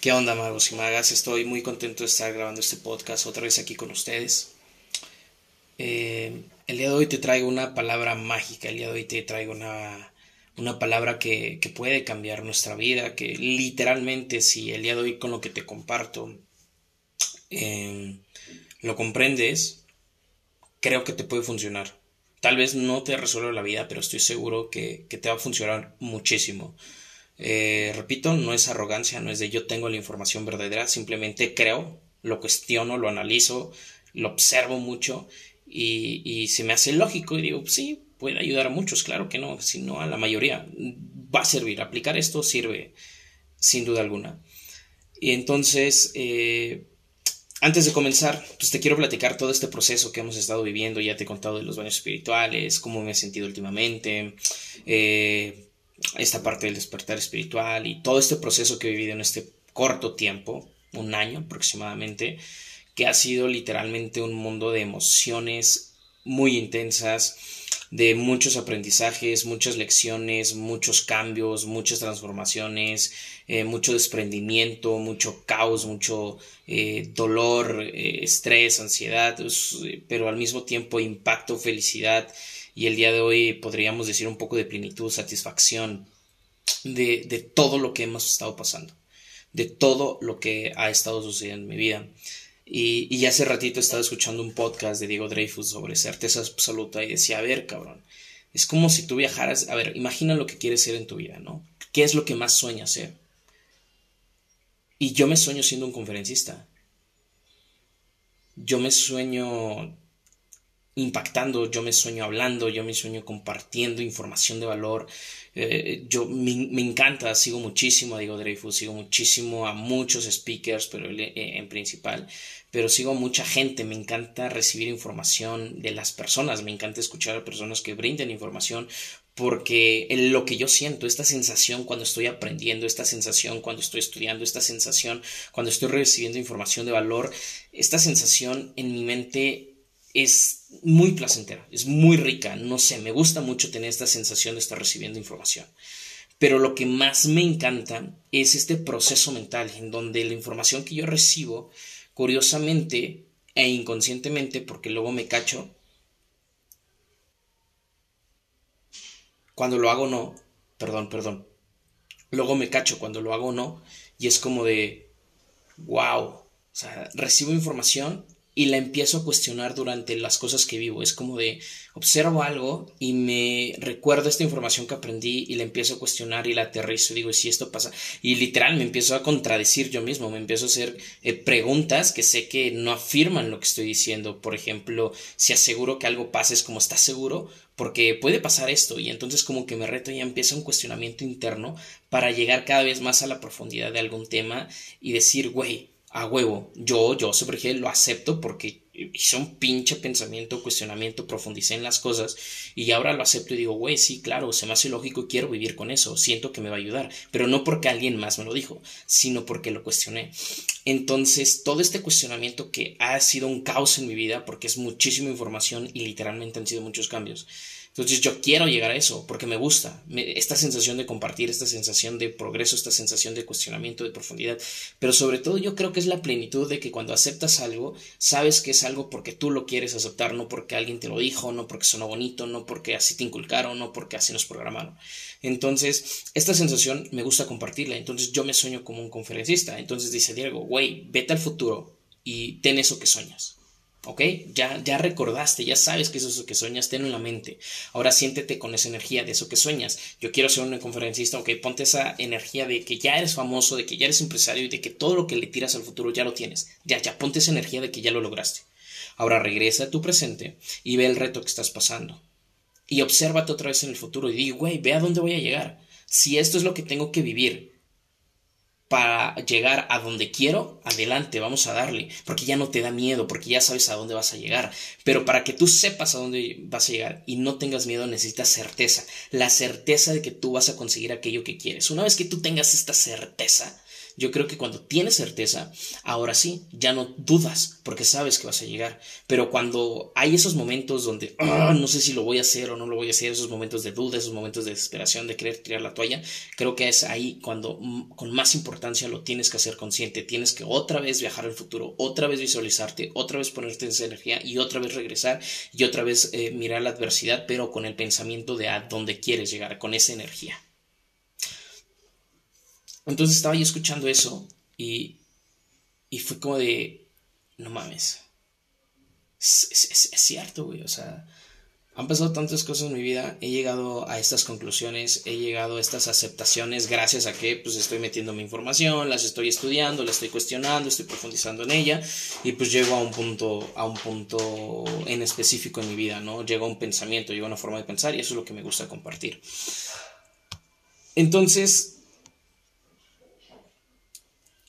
¿Qué onda, magos y magas? Estoy muy contento de estar grabando este podcast otra vez aquí con ustedes. Eh, el día de hoy te traigo una palabra mágica, el día de hoy te traigo una, una palabra que, que, puede cambiar nuestra vida, que literalmente si el día de hoy con lo que te comparto eh, lo comprendes, creo que te puede funcionar. Tal vez no te resuelva la vida, pero estoy seguro que, que te va a funcionar muchísimo. Eh, repito, no es arrogancia, no es de yo tengo la información verdadera, simplemente creo, lo cuestiono, lo analizo, lo observo mucho y, y se me hace lógico y digo, sí, puede ayudar a muchos, claro que no, sino a la mayoría. Va a servir, aplicar esto sirve sin duda alguna. Y entonces, eh, antes de comenzar, pues te quiero platicar todo este proceso que hemos estado viviendo. Ya te he contado de los baños espirituales, cómo me he sentido últimamente, eh, esta parte del despertar espiritual y todo este proceso que he vivido en este corto tiempo, un año aproximadamente, que ha sido literalmente un mundo de emociones muy intensas, de muchos aprendizajes, muchas lecciones, muchos cambios, muchas transformaciones, eh, mucho desprendimiento, mucho caos, mucho eh, dolor, eh, estrés, ansiedad, pero al mismo tiempo impacto, felicidad y el día de hoy podríamos decir un poco de plenitud, satisfacción de, de todo lo que hemos estado pasando, de todo lo que ha estado sucediendo en mi vida. Y, y, hace ratito estaba escuchando un podcast de Diego Dreyfus sobre certeza absoluta y decía, a ver, cabrón, es como si tú viajaras, a ver, imagina lo que quieres ser en tu vida, ¿no? ¿Qué es lo que más sueñas ser? Y yo me sueño siendo un conferencista. Yo me sueño impactando, yo me sueño hablando, yo me sueño compartiendo información de valor. Eh, yo me, me, encanta, sigo muchísimo a Diego Dreyfus, sigo muchísimo a muchos speakers, pero eh, en principal, pero sigo a mucha gente, me encanta recibir información de las personas, me encanta escuchar a personas que brinden información porque lo que yo siento, esta sensación cuando estoy aprendiendo, esta sensación cuando estoy estudiando, esta sensación cuando estoy recibiendo información de valor, esta sensación en mi mente es muy placentera, es muy rica, no sé, me gusta mucho tener esta sensación de estar recibiendo información. Pero lo que más me encanta es este proceso mental en donde la información que yo recibo, curiosamente e inconscientemente, porque luego me cacho, cuando lo hago no, perdón, perdón, luego me cacho cuando lo hago no, y es como de, wow, o sea, recibo información y la empiezo a cuestionar durante las cosas que vivo. Es como de observo algo y me recuerdo esta información que aprendí y la empiezo a cuestionar y la aterrizo digo, si esto pasa? Y literal me empiezo a contradecir yo mismo, me empiezo a hacer eh, preguntas que sé que no afirman lo que estoy diciendo. Por ejemplo, si aseguro que algo pasa es como, ¿estás seguro? Porque puede pasar esto y entonces como que me reto y empieza un cuestionamiento interno para llegar cada vez más a la profundidad de algún tema y decir, güey, a huevo. Yo, yo sobre lo acepto porque hice un pinche pensamiento, cuestionamiento, profundicé en las cosas y ahora lo acepto y digo, güey, sí, claro, se me hace lógico y quiero vivir con eso, siento que me va a ayudar, pero no porque alguien más me lo dijo, sino porque lo cuestioné. Entonces, todo este cuestionamiento que ha sido un caos en mi vida, porque es muchísima información y literalmente han sido muchos cambios, entonces yo quiero llegar a eso porque me gusta esta sensación de compartir, esta sensación de progreso, esta sensación de cuestionamiento, de profundidad. Pero sobre todo yo creo que es la plenitud de que cuando aceptas algo, sabes que es algo porque tú lo quieres aceptar, no porque alguien te lo dijo, no porque sonó bonito, no porque así te inculcaron, no porque así nos programaron. Entonces, esta sensación me gusta compartirla. Entonces yo me sueño como un conferencista. Entonces dice Diego, güey, vete al futuro y ten eso que sueñas. ¿Ok? Ya, ya recordaste, ya sabes que eso es lo que sueñas, tenlo en la mente. Ahora siéntete con esa energía de eso que sueñas. Yo quiero ser un conferencista, ok, ponte esa energía de que ya eres famoso, de que ya eres empresario y de que todo lo que le tiras al futuro ya lo tienes. Ya, ya, ponte esa energía de que ya lo lograste. Ahora regresa a tu presente y ve el reto que estás pasando. Y obsérvate otra vez en el futuro y di, güey, ve a dónde voy a llegar. Si esto es lo que tengo que vivir, para llegar a donde quiero, adelante, vamos a darle, porque ya no te da miedo, porque ya sabes a dónde vas a llegar. Pero para que tú sepas a dónde vas a llegar y no tengas miedo, necesitas certeza, la certeza de que tú vas a conseguir aquello que quieres. Una vez que tú tengas esta certeza, Yo creo que cuando tienes certeza, ahora sí, ya no dudas porque sabes que vas a llegar. Pero cuando hay esos momentos donde ah, no sé si lo voy a hacer o no lo voy a hacer, esos momentos de duda, esos momentos de desesperación, de querer tirar la toalla, creo que es ahí cuando con más importancia lo tienes que hacer consciente. Tienes que otra vez viajar al futuro, otra vez visualizarte, otra vez ponerte en esa energía y otra vez regresar y otra vez eh, mirar la adversidad, pero con el pensamiento de a dónde quieres llegar, con esa energía. Entonces estaba yo escuchando eso y, y fue como de, no mames, es, cierto, güey, o sea, han pasado tantas cosas en mi vida, he llegado a estas conclusiones, he llegado a estas aceptaciones gracias a que pues estoy metiendo mi información, las estoy estudiando, las estoy cuestionando, estoy profundizando en ella y pues llego a un punto, a un punto en específico en mi vida, ¿no? Llego a un pensamiento, llego a una forma de pensar y eso es lo que me gusta compartir. Entonces,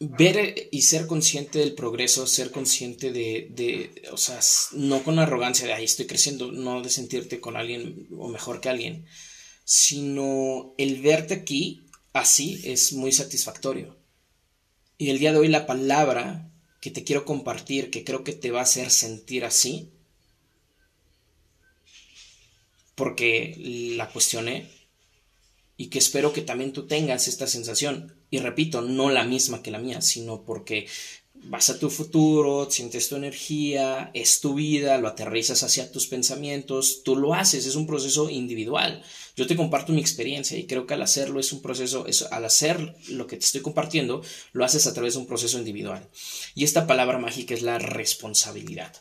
ver y ser consciente del progreso, ser consciente de, de, o sea, no con arrogancia de, ahí estoy creciendo, no de sentirte con alguien o mejor que alguien, sino el verte aquí así es muy satisfactorio. Y el día de hoy la palabra que te quiero compartir, que creo que te va a hacer sentir así, porque la cuestioné, y que espero que también tú tengas esta sensación. Y repito, no la misma que la mía, sino porque vas a tu futuro, sientes tu energía, es tu vida, lo aterrizas hacia tus pensamientos, tú lo haces, es un proceso individual. Yo te comparto mi experiencia y creo que al hacerlo es un proceso, es, al hacer lo que te estoy compartiendo, lo haces a través de un proceso individual. Y esta palabra mágica es la responsabilidad.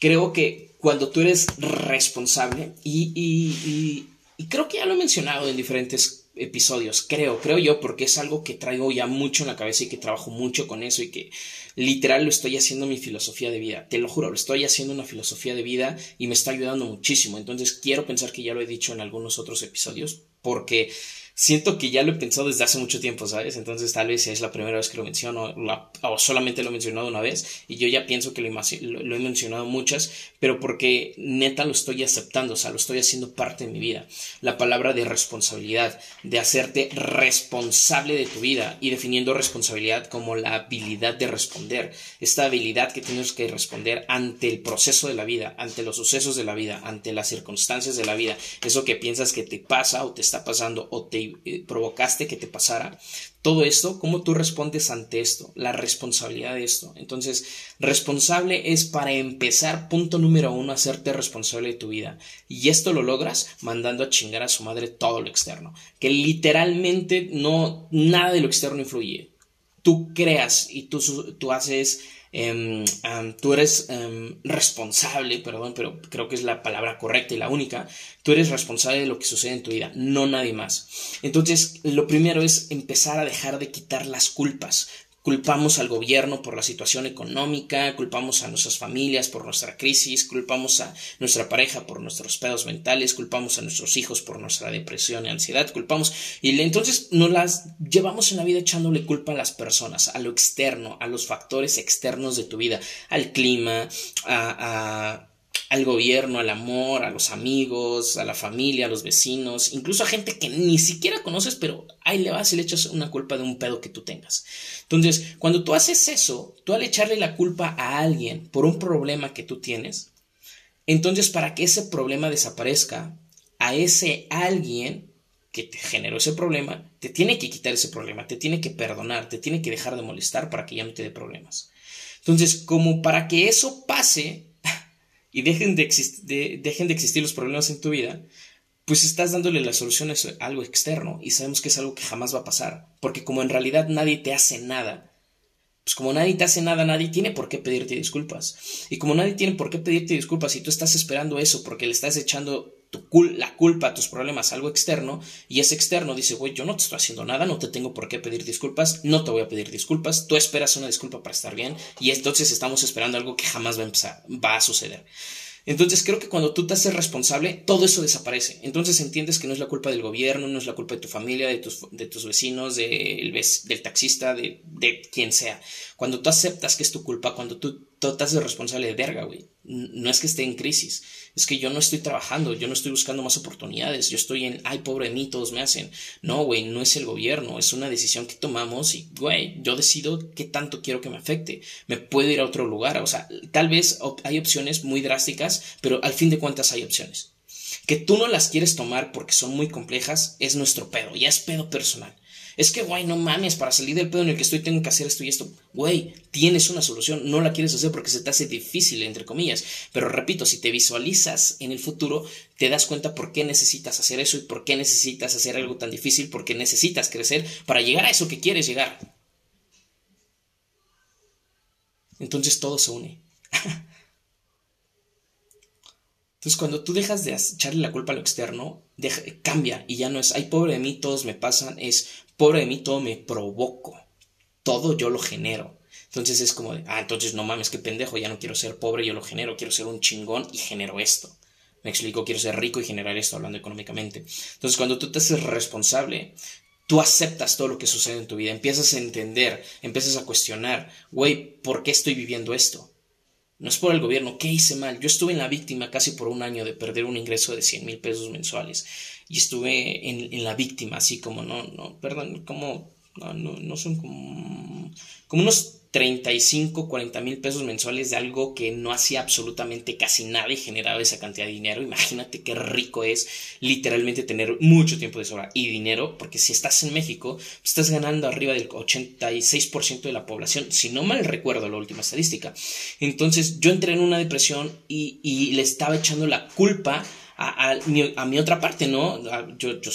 Creo que cuando tú eres responsable, y, y, y creo que ya lo he mencionado en diferentes episodios, creo, creo yo, porque es algo que traigo ya mucho en la cabeza y que trabajo mucho con eso y que literal lo estoy haciendo mi filosofía de vida. Te lo juro, lo estoy haciendo una filosofía de vida y me está ayudando muchísimo. Entonces quiero pensar que ya lo he dicho en algunos otros episodios porque siento que ya lo he pensado desde hace mucho tiempo, ¿sabes? Entonces tal vez es la primera vez que lo menciono o solamente lo he mencionado una vez y yo ya pienso que lo, he mencionado muchas, pero porque neta lo estoy aceptando, o sea, lo estoy haciendo parte de mi vida. La palabra de responsabilidad, de hacerte responsable de tu vida y definiendo responsabilidad como la habilidad de responder, esta habilidad que tienes que responder ante el proceso de la vida, ante los sucesos de la vida, ante las circunstancias de la vida, eso que piensas que te pasa o te está pasando o te eh, provocaste que te pasara, todo esto, cómo tú respondes ante esto, la responsabilidad de esto. Entonces, responsable es para empezar, punto número uno, hacerte responsable de tu vida. Y esto lo logras mandando a chingar a su madre todo lo externo, que literalmente no, nada de lo externo influye. Tú creas y tú, tú haces Em, tú eres em, responsable, perdón, pero creo que es la palabra correcta y la única, tú eres responsable de lo que sucede en tu vida, no nadie más. Entonces, lo primero es empezar a dejar de quitar las culpas. Culpamos al gobierno por la situación económica, culpamos a nuestras familias por nuestra crisis, culpamos a nuestra pareja por nuestros pedos mentales, culpamos a nuestros hijos por nuestra depresión y ansiedad, culpamos y entonces nos las llevamos en la vida echándole culpa a las personas, a lo externo, a los factores externos de tu vida, al clima, a, a al gobierno, al amor, a los amigos, a la familia, a los vecinos, incluso a gente que ni siquiera conoces, pero ahí le vas y le echas una culpa de un pedo que tú tengas. Entonces, cuando tú haces eso, tú al echarle la culpa a alguien por un problema que tú tienes, entonces para que ese problema desaparezca, a ese alguien que te generó ese problema, te tiene que quitar ese problema, te tiene que perdonar, te tiene que dejar de molestar para que ya no te dé problemas. Entonces, como para que eso pase, y dejen de, dejen de existir los problemas en tu vida, pues estás dándole la solución a algo externo y sabemos que es algo que jamás va a pasar, porque como en realidad nadie te hace nada, pues como nadie te hace nada, nadie tiene por qué pedirte disculpas. Y como nadie tiene por qué pedirte disculpas y tú estás esperando eso porque le estás echando la culpa tus problemas algo externo y ese externo dice, güey, yo no te estoy haciendo nada, no te tengo por qué pedir disculpas, no te voy a pedir disculpas, tú esperas una disculpa para estar bien y entonces estamos esperando algo que jamás va a empezar, va a suceder. Entonces creo que cuando tú te haces responsable, todo eso desaparece. Entonces entiendes que no es la culpa del gobierno, no es la culpa de tu familia, de tus, de tus vecinos, del taxista, de, de quien sea. Cuando tú aceptas que es tu culpa, cuando tú tú te haces responsable de verga, güey. No es que esté en crisis, es que yo no estoy trabajando, yo no estoy buscando más oportunidades, yo estoy en, ay, pobre de mí, todos me hacen. No, güey, no es el gobierno, es una decisión que tomamos y, güey, yo decido qué tanto quiero que me afecte. Me puedo ir a otro lugar, o sea, tal vez hay opciones muy drásticas, pero al fin de cuentas hay opciones. Que tú no las quieres tomar porque son muy complejas es nuestro pedo, ya es pedo personal. Es que, güey, no mames, para salir del pedo en el que estoy tengo que hacer esto y esto. Güey, tienes una solución, no la quieres hacer porque se te hace difícil, entre comillas. Pero repito, si te visualizas en el futuro, te das cuenta por qué necesitas hacer eso y por qué necesitas hacer algo tan difícil, porque necesitas crecer para llegar a eso que quieres llegar. Entonces todo se une. Entonces, cuando tú dejas de echarle la culpa a lo externo, cambia y ya no es, ay, pobre de mí, todos me pasan, es, pobre de mí, todo me provoco, todo yo lo genero. Entonces es como de, ah, entonces no mames, qué pendejo, ya no quiero ser pobre, yo lo genero, quiero ser un chingón y genero esto. Me explico, quiero ser rico y generar esto hablando económicamente. Entonces, cuando tú te haces responsable, tú aceptas todo lo que sucede en tu vida, empiezas a entender, empiezas a cuestionar, güey, ¿por qué estoy viviendo esto? No es por el gobierno, ¿qué hice mal? Yo estuve en la víctima casi por un año de perder un ingreso de 100 mil pesos mensuales. Y estuve en, en, la víctima, así como, no, no, perdón, como, no, no, no son como, como unos 35, 40 mil pesos mensuales de algo que no hacía absolutamente casi nada y generaba esa cantidad de dinero. Imagínate qué rico es literalmente tener mucho tiempo de sobra y dinero, porque si estás en México, pues estás ganando arriba del 86% de la población, si no mal recuerdo la última estadística. Entonces yo entré en una depresión y, y le estaba echando la culpa a, a, mi, a mi, otra parte, ¿no? yo, yo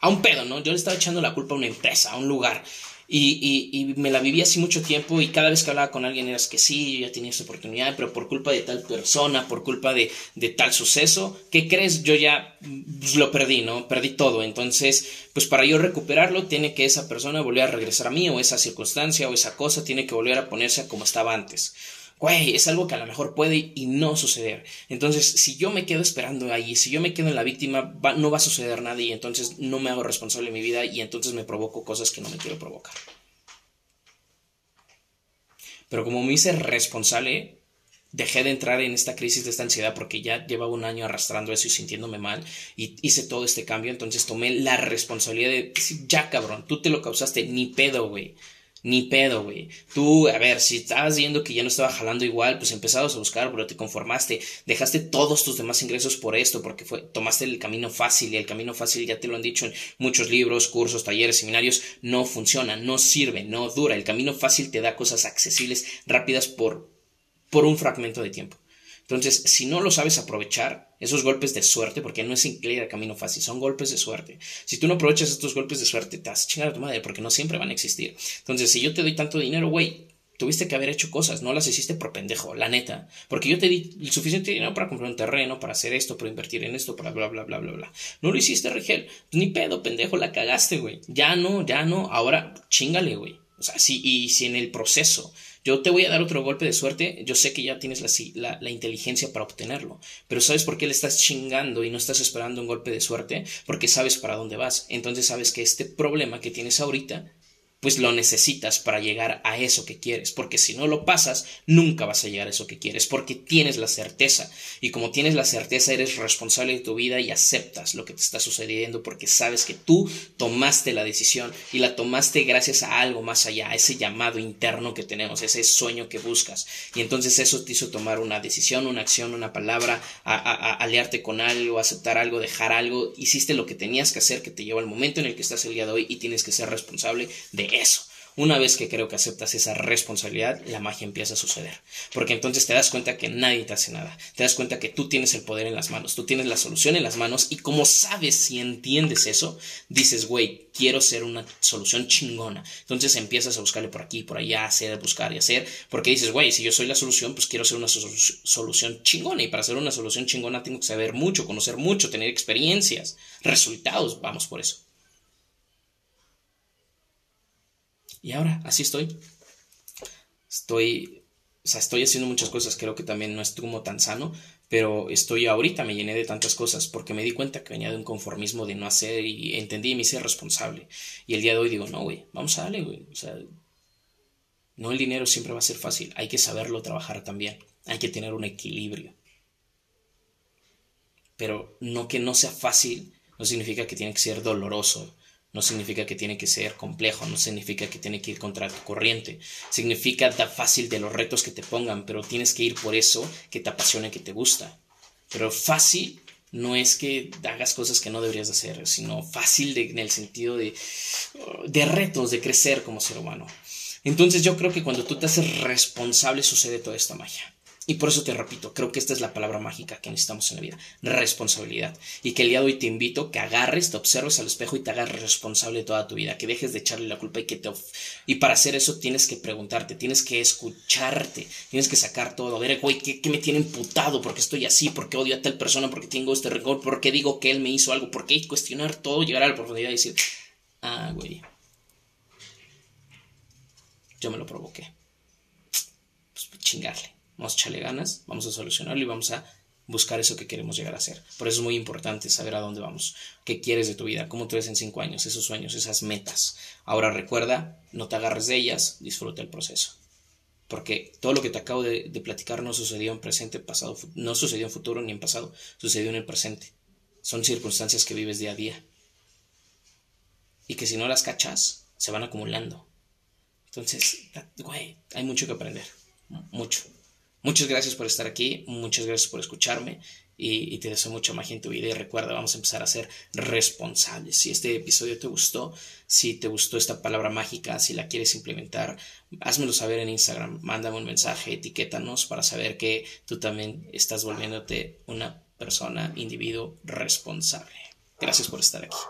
a un pedo, ¿no? Yo le estaba echando la culpa a una empresa, a un lugar. Y, y, me la viví así mucho tiempo y cada vez que hablaba con alguien eras que sí, yo ya tenía esa oportunidad, pero por culpa de tal persona, por culpa de, de tal suceso, ¿qué crees? Yo ya pues, lo perdí, ¿no? Perdí todo. Entonces, pues para yo recuperarlo, tiene que esa persona volver a regresar a mí o esa circunstancia o esa cosa tiene que volver a ponerse como estaba antes güey, es algo que a lo mejor puede y no suceder. Entonces, si yo me quedo esperando ahí, si yo me quedo en la víctima, no va a suceder nada y entonces no me hago responsable de mi vida y entonces me provoco cosas que no me quiero provocar. Pero como me hice responsable, dejé de entrar en esta crisis de esta ansiedad porque ya llevaba un año arrastrando eso y sintiéndome mal y hice todo este cambio, entonces tomé la responsabilidad de ya cabrón, tú te lo causaste, ni pedo, güey. Ni pedo, güey. Tú, a ver, si estabas viendo que ya no estaba jalando igual, pues empezabas a buscar, pero te conformaste. Dejaste todos tus demás ingresos por esto, porque fue, tomaste el camino fácil, y el camino fácil, ya te lo han dicho en muchos libros, cursos, talleres, seminarios, no funciona, no sirve, no dura. El camino fácil te da cosas accesibles, rápidas por, por un fragmento de tiempo. Entonces, si no lo sabes aprovechar, esos golpes de suerte, porque no es incluir el camino fácil, son golpes de suerte. Si tú no aprovechas estos golpes de suerte, te vas a chingar a tu madre, porque no siempre van a existir. Entonces, si yo te doy tanto dinero, güey, tuviste que haber hecho cosas, no las hiciste por pendejo, la neta. Porque yo te di el suficiente dinero para comprar un terreno, para hacer esto, para invertir en esto, para bla, bla, bla, bla, bla. No lo hiciste, Rigel. Pues ni pedo, pendejo, la cagaste, güey. Ya no, ya no. Ahora, chingale, güey. O sea, sí, y si en el proceso yo te voy a dar otro golpe de suerte, yo sé que ya tienes la, la, inteligencia para obtenerlo, pero ¿sabes por qué le estás chingando y no estás esperando un golpe de suerte? Porque sabes para dónde vas. Entonces sabes que este problema que tienes ahorita pues lo necesitas para llegar a eso que quieres, porque si no lo pasas, nunca vas a llegar a eso que quieres, porque tienes la certeza, y como tienes la certeza, eres responsable de tu vida y aceptas lo que te está sucediendo, porque sabes que tú tomaste la decisión y la tomaste gracias a algo más allá, a ese llamado interno que tenemos, ese sueño que buscas, y entonces eso te hizo tomar una decisión, una acción, una palabra, a, aliarte con algo, aceptar algo, dejar algo, hiciste lo que tenías que hacer, que te lleva al momento en el que estás el día de hoy y tienes que ser responsable de eso. Una vez que creo que aceptas esa responsabilidad, la magia empieza a suceder. Porque entonces te das cuenta que nadie te hace nada. Te das cuenta que tú tienes el poder en las manos, tú tienes la solución en las manos y como sabes y entiendes eso, dices, güey, quiero ser una solución chingona. Entonces empiezas a buscarle por aquí, por allá, hacer, buscar y hacer, porque dices, güey, si yo soy la solución, pues quiero ser una solución chingona y para ser una solución chingona tengo que saber mucho, conocer mucho, tener experiencias, resultados, vamos por eso. Y ahora, así estoy. Estoy, o sea, estoy haciendo muchas cosas, creo que también no estuvo tan sano, pero estoy ahorita, me llené de tantas cosas porque me di cuenta que venía de un conformismo de no hacer y entendí y me hice responsable. Y el día de hoy digo, no, güey, vamos a darle, güey, o sea, No el dinero siempre va a ser fácil, hay que saberlo trabajar también, hay que tener un equilibrio. Pero no que no sea fácil, no significa que tiene que ser doloroso, no significa que tiene que ser complejo, no significa que tiene que ir contra tu corriente. Significa da fácil de los retos que te pongan, pero tienes que ir por eso que te apasiona, que te gusta. Pero fácil no es que hagas cosas que no deberías hacer, sino fácil en el sentido de, de retos, de crecer como ser humano. Entonces yo creo que cuando tú te haces responsable sucede toda esta magia. Y por eso te repito, creo que esta es la palabra mágica que necesitamos en la vida, responsabilidad. Y que el día de hoy te invito que agarres, te observes al espejo y te hagas responsable toda tu vida, que dejes de echarle la culpa y que te... Y para hacer eso tienes que preguntarte, tienes que escucharte, tienes que sacar todo. A ver, güey, ¿qué, me tiene imputado? ¿Por qué estoy así? ¿Por qué odio a tal persona? ¿Por qué tengo este rencor? ¿Por qué digo que él me hizo algo? ¿Por qué cuestionar todo, llegar a la profundidad y decir, ah, güey, yo me lo provoqué. Pues chingarle vamos a echarle ganas, vamos a solucionarlo y vamos a buscar eso que queremos llegar a ser. Por eso es muy importante saber a dónde vamos, qué quieres de tu vida, cómo tú ves en cinco años, esos sueños, esas metas. Ahora recuerda, no te agarres de ellas, disfruta el proceso. Porque todo lo que te acabo de, de platicar no sucedió en presente, pasado, no sucedió en futuro ni en pasado, sucedió en el presente. Son circunstancias que vives día a día. Y que si no las cachas, se van acumulando. Entonces, güey, hay mucho que aprender. Mucho. Muchas gracias por estar aquí, muchas gracias por escucharme y, te deseo mucha magia en tu vida y recuerda, vamos a empezar a ser responsables. Si este episodio te gustó, si te gustó esta palabra mágica, si la quieres implementar, házmelo saber en Instagram, mándame un mensaje, etiquétanos para saber que tú también estás volviéndote una persona, individuo responsable. Gracias por estar aquí.